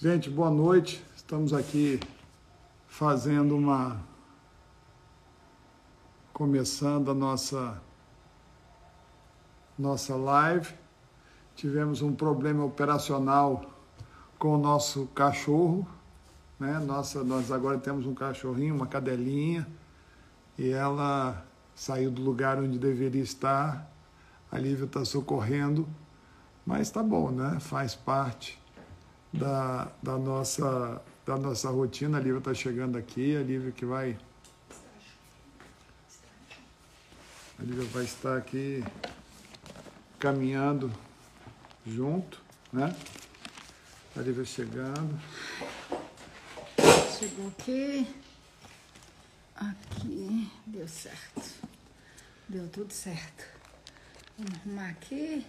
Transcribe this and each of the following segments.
Gente, boa noite. Estamos aqui fazendo uma. começando a nossa. nossa live. Tivemos um problema operacional com o nosso cachorro. Né? Nossa, nós agora temos um cachorrinho, uma cadelinha, e ela saiu do lugar onde deveria estar. A Lívia está socorrendo, mas tá bom, né? Faz parte da, da, nossa, da nossa rotina. A Lívia está chegando aqui, a Lívia que vai. A Lívia vai estar aqui caminhando junto, né? A Lívia chegando. Chegou aqui. Aqui. Deu certo. Deu tudo certo. Vamos arrumar aqui.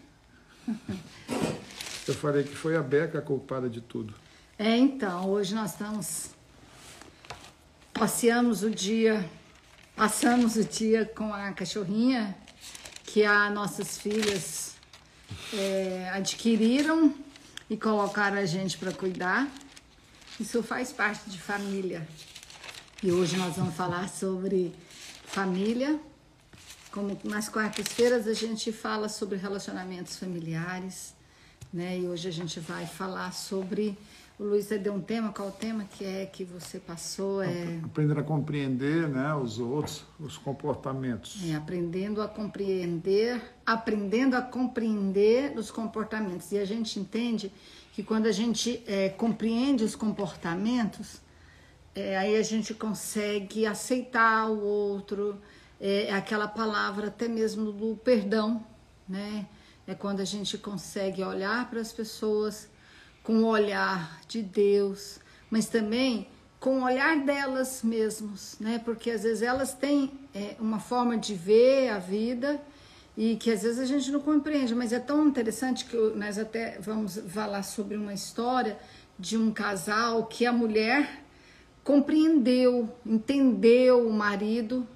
Eu falei que foi a Beca a culpada de tudo. É, então, hoje nós estamos. Passeamos o dia. Passamos o dia com a cachorrinha que as nossas filhas é, adquiriram e colocaram a gente para cuidar. Isso faz parte de família. E hoje nós vamos falar sobre família. Como nas quartas-feiras a gente fala sobre relacionamentos familiares, né? E hoje a gente vai falar sobre o Luiz deu um tema, qual o tema que é que você passou? É, Aprender a compreender né, os outros, os comportamentos. é aprendendo a compreender, aprendendo a compreender os comportamentos. E a gente entende que quando a gente é, compreende os comportamentos, é, aí a gente consegue aceitar o outro, é, é aquela palavra até mesmo do perdão, né? É quando a gente consegue olhar para as pessoas com o olhar de Deus, mas também com o olhar delas mesmos, né? Porque às vezes elas têm é, uma forma de ver a vida e que às vezes a gente não compreende, mas é tão interessante que nós até vamos falar sobre uma história de um casal que a mulher compreendeu, entendeu o marido,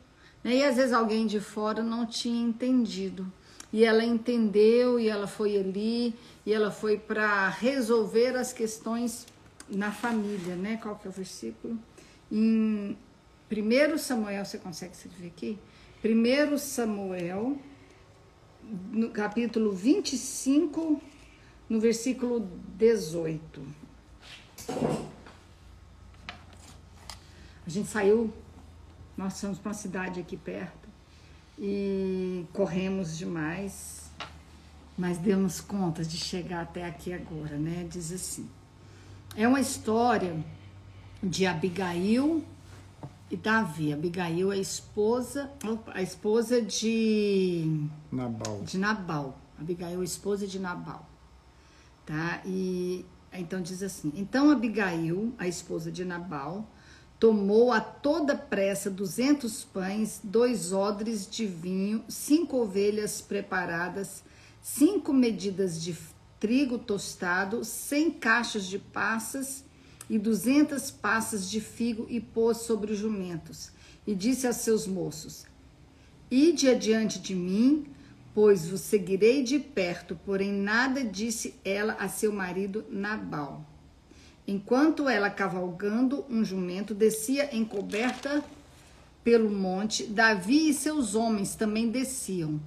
né? E às vezes alguém de fora não tinha entendido. E ela entendeu e ela foi ali e ela foi para resolver as questões na família, né? Qual que é o versículo? Em 1 Samuel, você consegue escrever aqui? 1 Samuel, no capítulo 25, no versículo 18. A gente saiu, nós somos para uma cidade aqui perto e corremos demais, mas demos conta de chegar até aqui agora, né? Diz assim: é uma história de Abigail e Davi. Abigail é a esposa, a esposa de Nabal. de Nabal. Abigail é a esposa de Nabal, tá? E então diz assim: então Abigail, a esposa de Nabal, tomou a toda pressa duzentos pães, dois odres de vinho, cinco ovelhas preparadas, cinco medidas de trigo tostado, cem caixas de passas e duzentas passas de figo e pôs sobre os jumentos. E disse a seus moços: Ide adiante de mim, pois vos seguirei de perto. Porém, nada disse ela a seu marido Nabal. Enquanto ela cavalgando um jumento descia encoberta pelo monte, Davi e seus homens também desciam.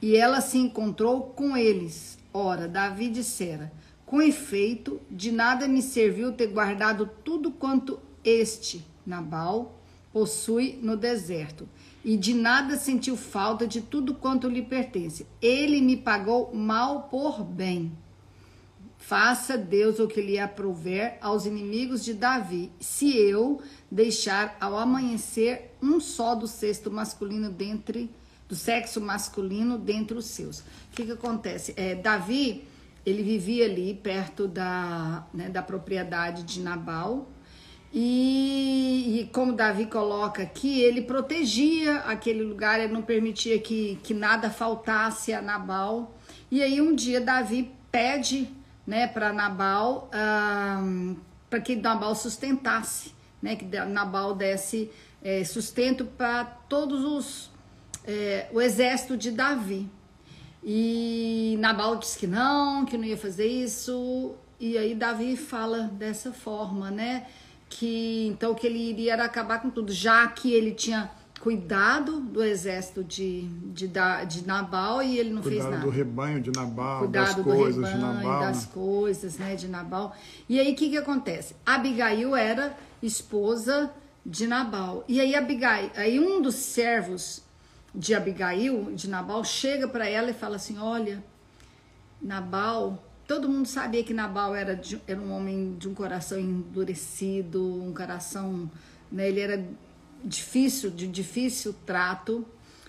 E ela se encontrou com eles. Ora, Davi dissera: Com efeito, de nada me serviu ter guardado tudo quanto este, Nabal, possui no deserto, e de nada sentiu falta de tudo quanto lhe pertence. Ele me pagou mal por bem. Faça Deus o que lhe aprouver aos inimigos de Davi, se eu deixar ao amanhecer um só do sexo masculino dentre do sexo masculino dentre os seus. O que, que acontece? É, Davi ele vivia ali perto da, né, da propriedade de Nabal e, e, como Davi coloca aqui, ele protegia aquele lugar, ele não permitia que, que nada faltasse a Nabal. E aí um dia Davi pede né, para Nabal, para que Nabal sustentasse, né, que Nabal desse é, sustento para todos os é, o exército de Davi. E Nabal disse que não, que não ia fazer isso. e aí Davi fala dessa forma, né? Que então que ele iria acabar com tudo, já que ele tinha cuidado do exército de, de, de Nabal e ele não cuidado fez nada. do rebanho de Nabal, cuidado das coisas rebanho, de Nabal. Das né? coisas né, de Nabal. E aí o que, que acontece? Abigail era esposa de Nabal. E aí Abigail, aí um dos servos de Abigail, de Nabal, chega para ela e fala assim: Olha, Nabal, todo mundo sabia que Nabal era, de, era um homem de um coração endurecido, um coração, né, ele era difícil, de difícil trato.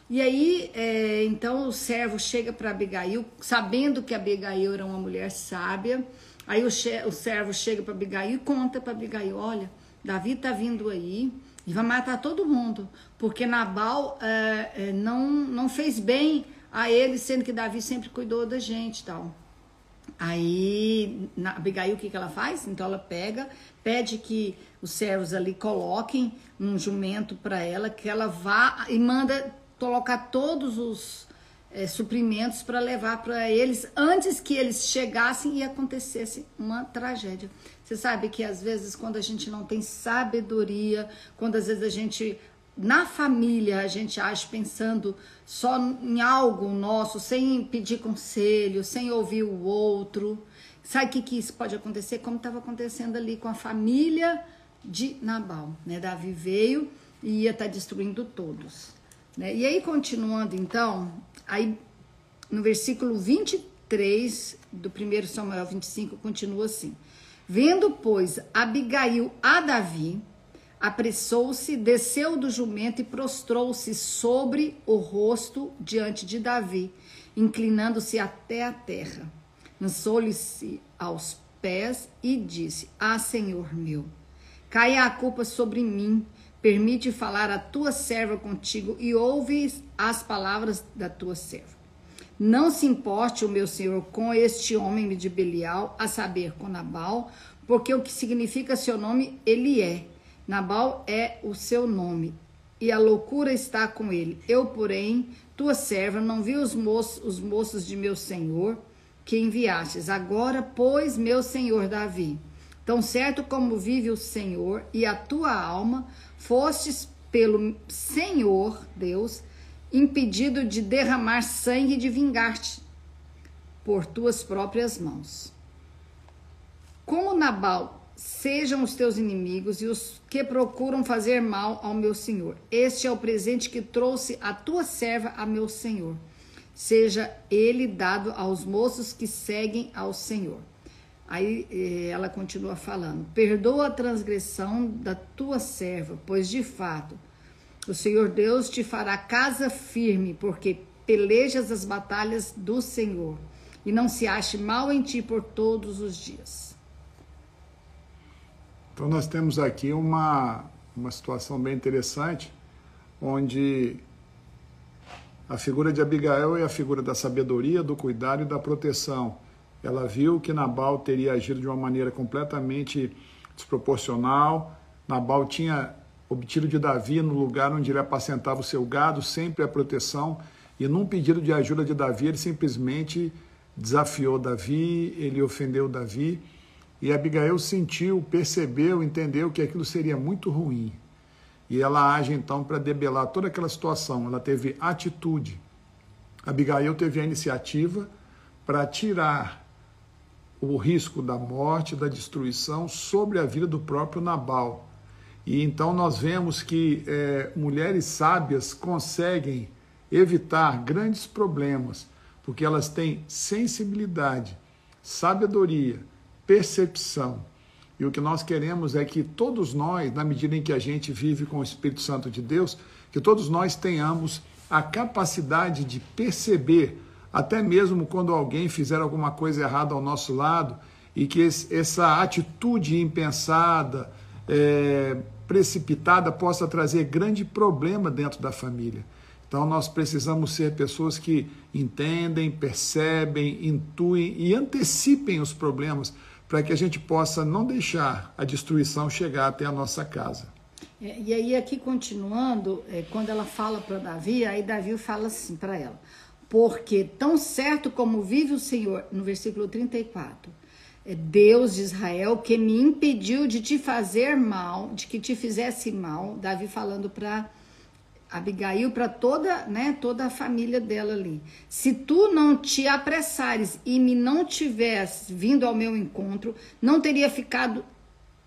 E aí, é, então o servo chega para Abigail, sabendo que Abigail era uma mulher sábia. Aí o, o servo chega para Abigail e conta para Abigail: Olha, Davi tá vindo aí e vai matar todo mundo, porque Nabal é, é, não, não fez bem a ele, sendo que Davi sempre cuidou da gente tal. Aí, Abigail, o que, que ela faz? Então ela pega, pede que os servos ali coloquem um jumento para ela, que ela vá e manda colocar todos os é, suprimentos para levar para eles antes que eles chegassem e acontecesse uma tragédia. Você sabe que às vezes quando a gente não tem sabedoria, quando às vezes a gente na família a gente age pensando só em algo nosso, sem pedir conselho, sem ouvir o outro. Sabe o que, que isso pode acontecer? Como estava acontecendo ali com a família de Nabal. Né? Davi veio e ia estar tá destruindo todos. Né? E aí, continuando então, aí no versículo 23 do 1 Samuel 25, continua assim: Vendo, pois, Abigail a Davi, apressou-se, desceu do jumento e prostrou-se sobre o rosto diante de Davi, inclinando-se até a terra. Lançou-lhe-se aos pés e disse: Ah, Senhor meu, caia a culpa sobre mim. Permite falar a tua serva contigo e ouve as palavras da tua serva. Não se importe o meu senhor com este homem de Belial, a saber, com Nabal, porque o que significa seu nome, ele é Nabal é o seu nome, e a loucura está com ele. Eu, porém, tua serva, não vi os moços, os moços de meu senhor que enviastes. Agora, pois, meu senhor Davi, tão certo como vive o Senhor e a tua alma, fostes pelo Senhor Deus impedido de derramar sangue e de vingar-te por tuas próprias mãos. Como Nabal Sejam os teus inimigos e os que procuram fazer mal ao meu senhor. Este é o presente que trouxe a tua serva a meu senhor. Seja ele dado aos moços que seguem ao Senhor. Aí eh, ela continua falando: Perdoa a transgressão da tua serva, pois de fato o Senhor Deus te fará casa firme, porque pelejas as batalhas do Senhor, e não se ache mal em ti por todos os dias. Então nós temos aqui uma, uma situação bem interessante, onde a figura de Abigail é a figura da sabedoria, do cuidado e da proteção. Ela viu que Nabal teria agido de uma maneira completamente desproporcional. Nabal tinha obtido de Davi no lugar onde ele apacentava o seu gado, sempre a proteção. E num pedido de ajuda de Davi, ele simplesmente desafiou Davi, ele ofendeu Davi. E Abigail sentiu, percebeu, entendeu que aquilo seria muito ruim. E ela age então para debelar toda aquela situação. Ela teve atitude. Abigail teve a iniciativa para tirar o risco da morte, da destruição sobre a vida do próprio Nabal. E então nós vemos que é, mulheres sábias conseguem evitar grandes problemas, porque elas têm sensibilidade, sabedoria percepção. E o que nós queremos é que todos nós, na medida em que a gente vive com o Espírito Santo de Deus, que todos nós tenhamos a capacidade de perceber, até mesmo quando alguém fizer alguma coisa errada ao nosso lado, e que essa atitude impensada, é, precipitada, possa trazer grande problema dentro da família. Então nós precisamos ser pessoas que entendem, percebem, intuem e antecipem os problemas para que a gente possa não deixar a destruição chegar até a nossa casa. É, e aí, aqui continuando, é, quando ela fala para Davi, aí Davi fala assim para ela: Porque tão certo como vive o Senhor, no versículo 34, é Deus de Israel que me impediu de te fazer mal, de que te fizesse mal. Davi falando para Abigail, para toda, né, toda a família dela ali. Se tu não te apressares e me não tivesse vindo ao meu encontro, não teria ficado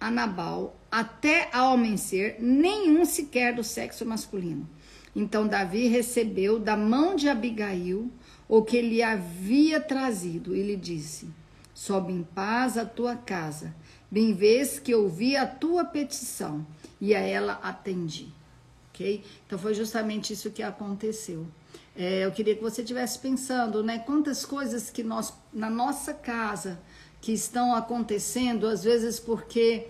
a Nabal até ao amanhecer, nenhum sequer do sexo masculino. Então Davi recebeu da mão de Abigail o que lhe havia trazido e lhe disse: Sobe em paz a tua casa. Bem vês que ouvi a tua petição e a ela atendi. Ok? Então foi justamente isso que aconteceu. É, eu queria que você estivesse pensando, né? Quantas coisas que nós, na nossa casa, que estão acontecendo, às vezes porque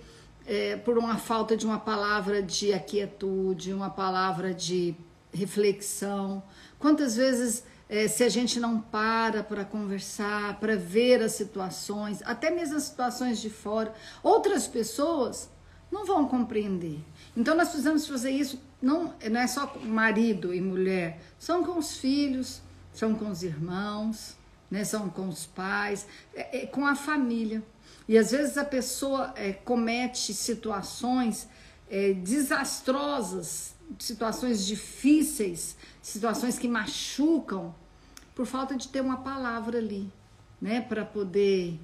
é, por uma falta de uma palavra de aquietude, uma palavra de reflexão. Quantas vezes é, se a gente não para para conversar, para ver as situações, até mesmo as situações de fora, outras pessoas não vão compreender. Então nós precisamos fazer isso, não, não é só marido e mulher, são com os filhos, são com os irmãos, né, são com os pais, é, é, com a família. E às vezes a pessoa é, comete situações é, desastrosas, situações difíceis, situações que machucam por falta de ter uma palavra ali, né, para poder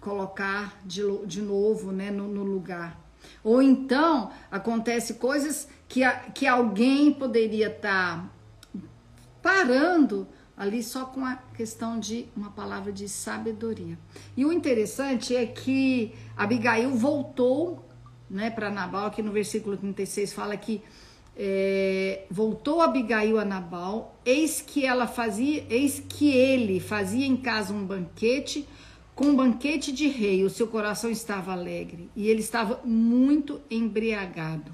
colocar de, de novo, né, no, no lugar. Ou então acontece coisas que, a, que alguém poderia estar tá parando ali só com a questão de uma palavra de sabedoria. E o interessante é que Abigail voltou né, para Nabal, aqui no versículo 36 fala que é, voltou Abigail a Nabal, eis que ela fazia, eis que ele fazia em casa um banquete, com um banquete de rei, o seu coração estava alegre e ele estava muito embriagado.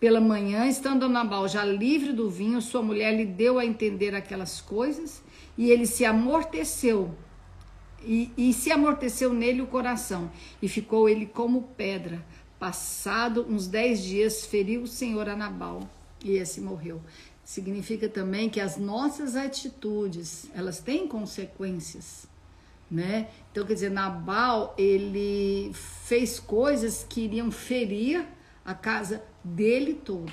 Pela manhã, estando Nabal já livre do vinho, sua mulher lhe deu a entender aquelas coisas e ele se amorteceu. E, e se amorteceu nele o coração, e ficou ele como pedra, Passado uns dez dias, feriu o Senhor a Nabal e esse morreu. Significa também que as nossas atitudes, elas têm consequências, né? Então, quer dizer, Nabal, ele fez coisas que iriam ferir a casa dele toda.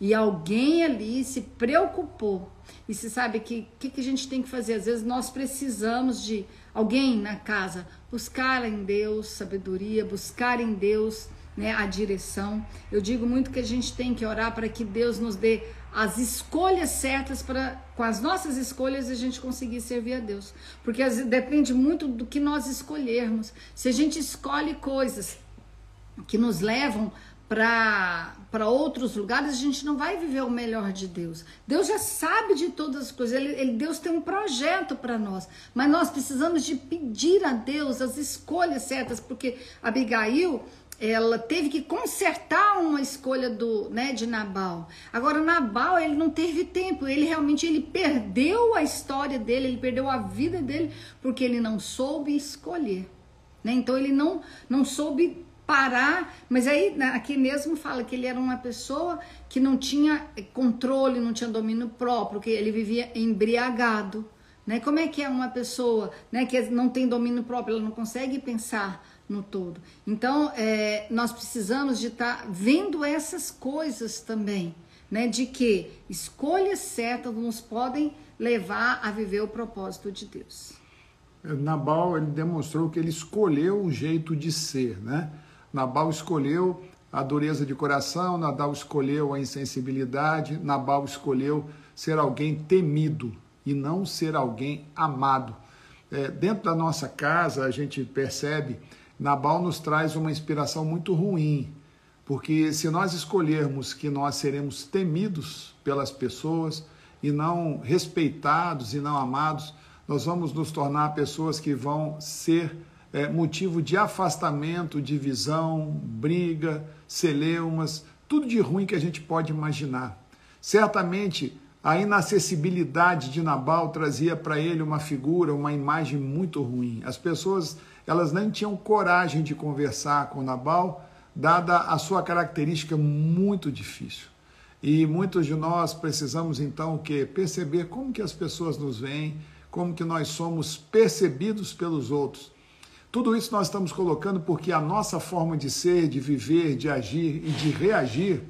E alguém ali se preocupou. E se sabe que o que, que a gente tem que fazer? Às vezes nós precisamos de alguém na casa buscar em Deus sabedoria, buscar em Deus né, a direção. Eu digo muito que a gente tem que orar para que Deus nos dê as escolhas certas para com as nossas escolhas a gente conseguir servir a Deus. Porque depende muito do que nós escolhermos. Se a gente escolhe coisas que nos levam para outros lugares, a gente não vai viver o melhor de Deus. Deus já sabe de todas as coisas. Ele, ele Deus tem um projeto para nós. Mas nós precisamos de pedir a Deus as escolhas certas, porque Abigail ela teve que consertar uma escolha do, né, de Nabal. Agora Nabal, ele não teve tempo, ele realmente ele perdeu a história dele, ele perdeu a vida dele porque ele não soube escolher, né? Então ele não não soube parar, mas aí aqui mesmo fala que ele era uma pessoa que não tinha controle, não tinha domínio próprio, que ele vivia embriagado, né? Como é que é uma pessoa, né, que não tem domínio próprio, ela não consegue pensar no todo. Então, é, nós precisamos de estar tá vendo essas coisas também, né? De que escolhas certas nos podem levar a viver o propósito de Deus. Nabal, ele demonstrou que ele escolheu um jeito de ser, né? Nabal escolheu a dureza de coração, Nabal escolheu a insensibilidade, Nabal escolheu ser alguém temido e não ser alguém amado. É, dentro da nossa casa, a gente percebe Nabal nos traz uma inspiração muito ruim, porque se nós escolhermos que nós seremos temidos pelas pessoas e não respeitados e não amados, nós vamos nos tornar pessoas que vão ser é, motivo de afastamento, divisão, briga, celeumas, tudo de ruim que a gente pode imaginar. Certamente a inacessibilidade de Nabal trazia para ele uma figura, uma imagem muito ruim. As pessoas elas nem tinham coragem de conversar com Nabal, dada a sua característica muito difícil. E muitos de nós precisamos então que perceber como que as pessoas nos veem, como que nós somos percebidos pelos outros. Tudo isso nós estamos colocando porque a nossa forma de ser, de viver, de agir e de reagir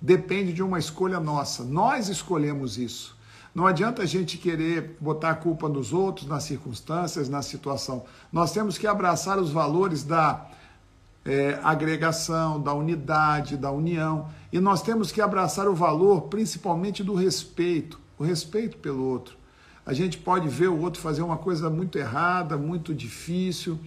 depende de uma escolha nossa. Nós escolhemos isso. Não adianta a gente querer botar a culpa nos outros, nas circunstâncias, na situação. Nós temos que abraçar os valores da é, agregação, da unidade, da união. E nós temos que abraçar o valor principalmente do respeito o respeito pelo outro. A gente pode ver o outro fazer uma coisa muito errada, muito difícil.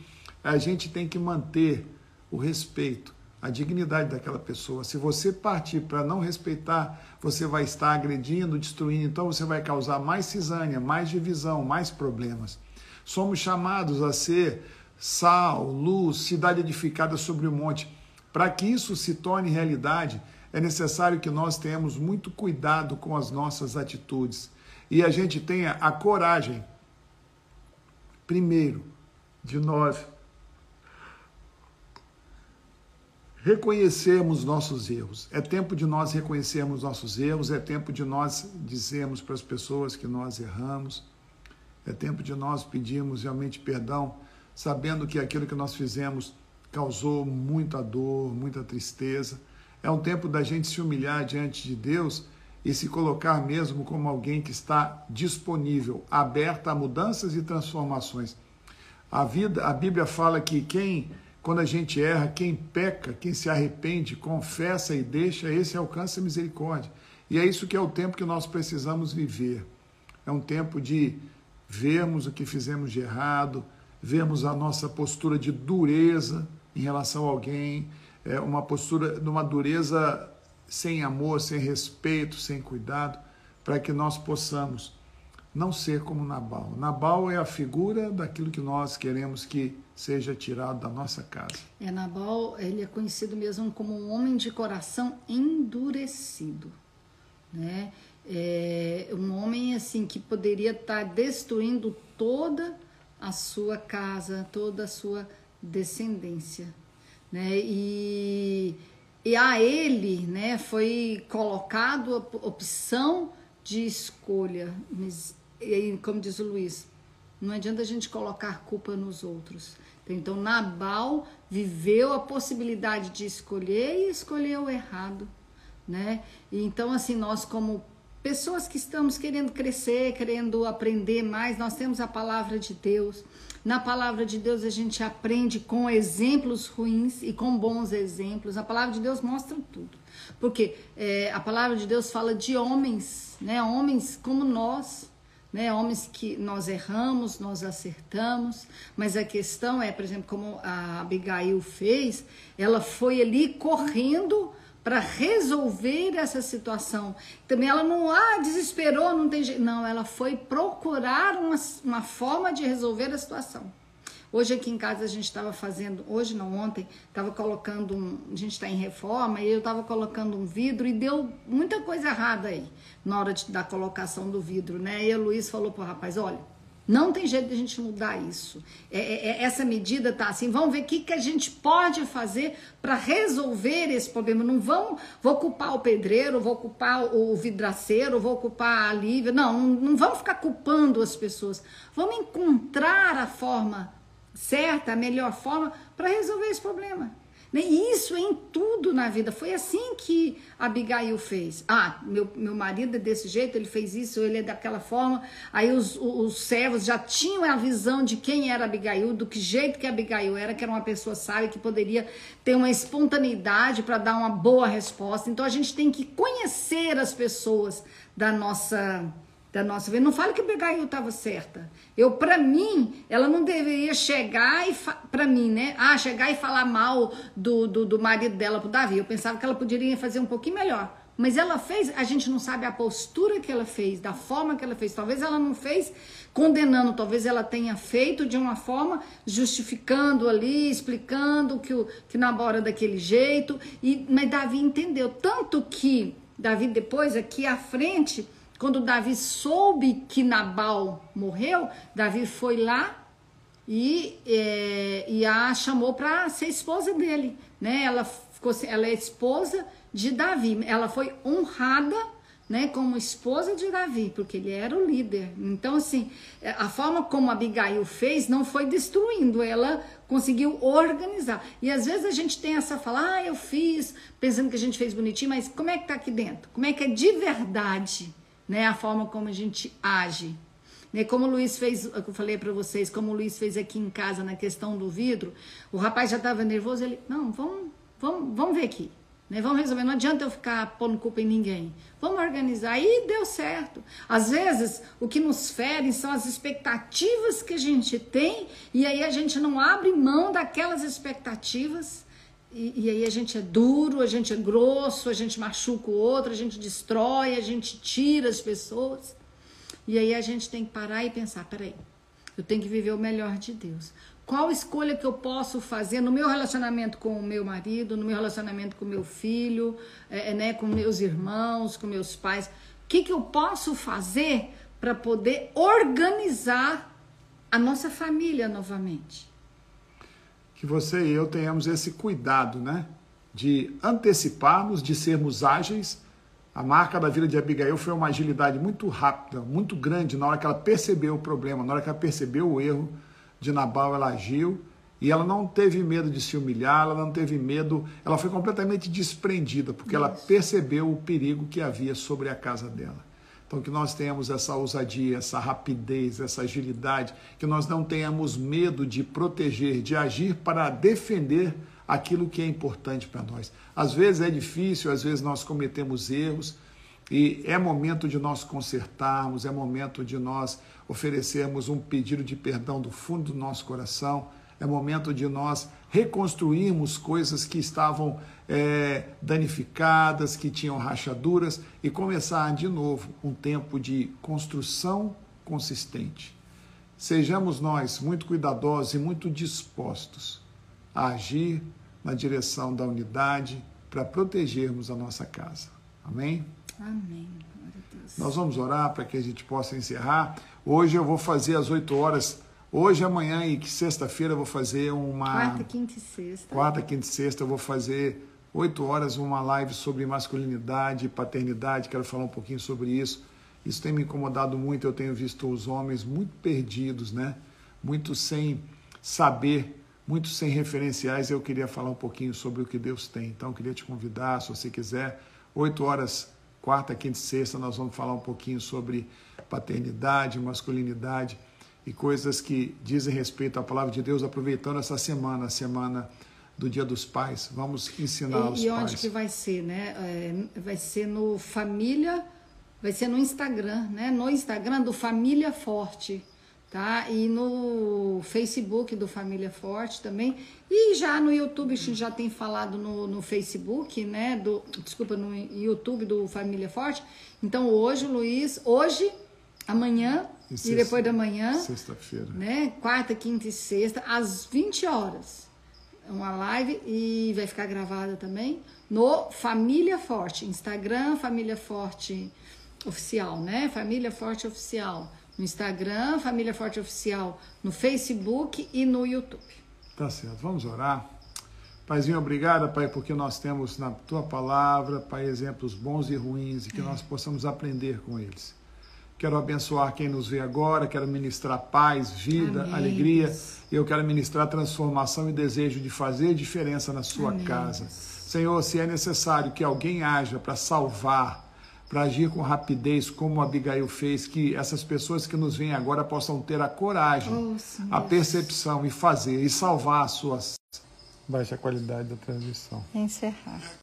A gente tem que manter o respeito a dignidade daquela pessoa. Se você partir para não respeitar, você vai estar agredindo, destruindo, então você vai causar mais cisânia, mais divisão, mais problemas. Somos chamados a ser sal, luz, cidade edificada sobre o monte. Para que isso se torne realidade, é necessário que nós tenhamos muito cuidado com as nossas atitudes e a gente tenha a coragem, primeiro, de nós reconhecermos nossos erros. É tempo de nós reconhecermos nossos erros, é tempo de nós dizermos para as pessoas que nós erramos, é tempo de nós pedirmos realmente perdão, sabendo que aquilo que nós fizemos causou muita dor, muita tristeza. É um tempo da gente se humilhar diante de Deus e se colocar mesmo como alguém que está disponível, aberta a mudanças e transformações. A vida, a Bíblia fala que quem quando a gente erra, quem peca, quem se arrepende, confessa e deixa, esse alcança a misericórdia. E é isso que é o tempo que nós precisamos viver. É um tempo de vermos o que fizemos de errado, vermos a nossa postura de dureza em relação a alguém, é uma postura de uma dureza sem amor, sem respeito, sem cuidado, para que nós possamos não ser como Nabal. Nabal é a figura daquilo que nós queremos que seja tirado da nossa casa. É, Nabal, ele é conhecido mesmo como um homem de coração endurecido, né? É um homem assim que poderia estar destruindo toda a sua casa, toda a sua descendência, né? E, e a ele, né, foi colocado a opção de escolha, e como diz o Luiz, não adianta a gente colocar culpa nos outros. Então, Nabal viveu a possibilidade de escolher e escolheu errado, né? E então, assim, nós como pessoas que estamos querendo crescer, querendo aprender mais, nós temos a palavra de Deus. Na palavra de Deus a gente aprende com exemplos ruins e com bons exemplos. A palavra de Deus mostra tudo. Porque é, a palavra de Deus fala de homens, né? Homens como nós, né? Homens que nós erramos, nós acertamos, mas a questão é, por exemplo, como a Abigail fez, ela foi ali correndo para resolver essa situação. Também ela não ah, desesperou, não tem jeito. Não, ela foi procurar uma, uma forma de resolver a situação. Hoje aqui em casa a gente estava fazendo, hoje não, ontem, estava colocando um, a gente está em reforma e eu estava colocando um vidro e deu muita coisa errada aí na hora de, da colocação do vidro, né? E o Luiz falou pro rapaz, olha, não tem jeito de a gente mudar isso. É, é, é essa medida tá assim. Vamos ver o que, que a gente pode fazer para resolver esse problema. Não vão, vou culpar o pedreiro, vou culpar o vidraceiro, vou culpar a Lívia. Não, não, não vamos ficar culpando as pessoas. Vamos encontrar a forma certa, a melhor forma para resolver esse problema. Né? Isso em tudo na vida. Foi assim que Abigail fez. Ah, meu, meu marido é desse jeito, ele fez isso, ele é daquela forma. Aí os, os servos já tinham a visão de quem era Abigail, do que jeito que Abigail era, que era uma pessoa sábia, que poderia ter uma espontaneidade para dar uma boa resposta. Então a gente tem que conhecer as pessoas da nossa da nossa vida. Não falo que Abigail estava certa. Eu, para mim, ela não deveria chegar e para mim, né? Ah, chegar e falar mal do, do, do marido dela pro Davi. Eu pensava que ela poderia fazer um pouquinho melhor. Mas ela fez, a gente não sabe a postura que ela fez, da forma que ela fez. Talvez ela não fez condenando, talvez ela tenha feito de uma forma justificando ali, explicando que o que Nabora daquele jeito. E mas Davi entendeu tanto que Davi depois aqui à frente quando Davi soube que Nabal morreu, Davi foi lá e, é, e a chamou para ser esposa dele, né? Ela ficou, ela é esposa de Davi. Ela foi honrada né, como esposa de Davi, porque ele era o líder. Então, assim, a forma como Abigail fez não foi destruindo, ela conseguiu organizar. E às vezes a gente tem essa fala, ah, eu fiz, pensando que a gente fez bonitinho, mas como é que tá aqui dentro? Como é que é de verdade, né, a forma como a gente age? Né, como o Luiz fez, eu falei para vocês, como o Luiz fez aqui em casa na questão do vidro, o rapaz já estava nervoso, ele, não, vamos, vamos, vamos ver aqui. Né? Vamos resolver, não adianta eu ficar pondo culpa em ninguém. Vamos organizar. E deu certo. Às vezes, o que nos fere são as expectativas que a gente tem, e aí a gente não abre mão daquelas expectativas. E, e, aí a gente é duro, a gente é grosso, a gente machuca o outro, a gente destrói, a gente tira as pessoas. E aí a gente tem que parar e pensar: peraí, eu tenho que viver o melhor de Deus. Qual escolha que eu posso fazer no meu relacionamento com o meu marido, no meu relacionamento com o meu filho, é, né, com meus irmãos, com meus pais? O que, que eu posso fazer para poder organizar a nossa família novamente? Que você e eu tenhamos esse cuidado, né? De anteciparmos, de sermos ágeis. A marca da vida de Abigail foi uma agilidade muito rápida, muito grande na hora que ela percebeu o problema, na hora que ela percebeu o erro de Nabal ela agiu e ela não teve medo de se humilhar, ela não teve medo, ela foi completamente desprendida, porque ela percebeu o perigo que havia sobre a casa dela. Então, que nós tenhamos essa ousadia, essa rapidez, essa agilidade, que nós não tenhamos medo de proteger, de agir para defender aquilo que é importante para nós. Às vezes é difícil, às vezes nós cometemos erros, e é momento de nós consertarmos, é momento de nós oferecermos um pedido de perdão do fundo do nosso coração, é momento de nós reconstruirmos coisas que estavam é, danificadas, que tinham rachaduras e começar de novo um tempo de construção consistente. Sejamos nós muito cuidadosos e muito dispostos a agir na direção da unidade para protegermos a nossa casa. Amém? Amém. Nós vamos orar para que a gente possa encerrar. Hoje eu vou fazer às 8 horas. Hoje, amanhã e sexta-feira eu vou fazer uma. Quarta, quinta e sexta. Quarta, quinta e sexta eu vou fazer 8 horas uma live sobre masculinidade e paternidade. Quero falar um pouquinho sobre isso. Isso tem me incomodado muito. Eu tenho visto os homens muito perdidos, né? Muito sem saber, muito sem referenciais. Eu queria falar um pouquinho sobre o que Deus tem. Então, eu queria te convidar, se você quiser, 8 horas quarta, quinta e sexta nós vamos falar um pouquinho sobre paternidade, masculinidade e coisas que dizem respeito à palavra de Deus, aproveitando essa semana, a semana do Dia dos Pais. Vamos ensinar e, os e pais. E onde que vai ser, né? É, vai ser no Família, vai ser no Instagram, né? No Instagram do Família Forte tá? E no Facebook do Família Forte também. E já no YouTube, a gente já tem falado no, no Facebook, né? Do, desculpa, no YouTube do Família Forte. Então hoje, Luiz, hoje, amanhã e, sexta, e depois da manhã. Sexta-feira. Né? Quarta, quinta e sexta, às 20 horas. Uma live e vai ficar gravada também no Família Forte, Instagram Família Forte Oficial, né? Família Forte Oficial no Instagram, Família Forte Oficial, no Facebook e no YouTube. Tá certo, vamos orar. Paizinho, obrigada, Pai, porque nós temos na tua palavra, Pai, exemplos bons e ruins e que é. nós possamos aprender com eles. Quero abençoar quem nos vê agora, quero ministrar paz, vida, Amém. alegria. Eu quero ministrar transformação e desejo de fazer diferença na sua Amém. casa. Senhor, se é necessário que alguém haja para salvar, para agir com rapidez, como Abigail fez, que essas pessoas que nos veem agora possam ter a coragem, oh, a percepção e fazer e salvar as suas. Baixa qualidade da transmissão. Encerrar.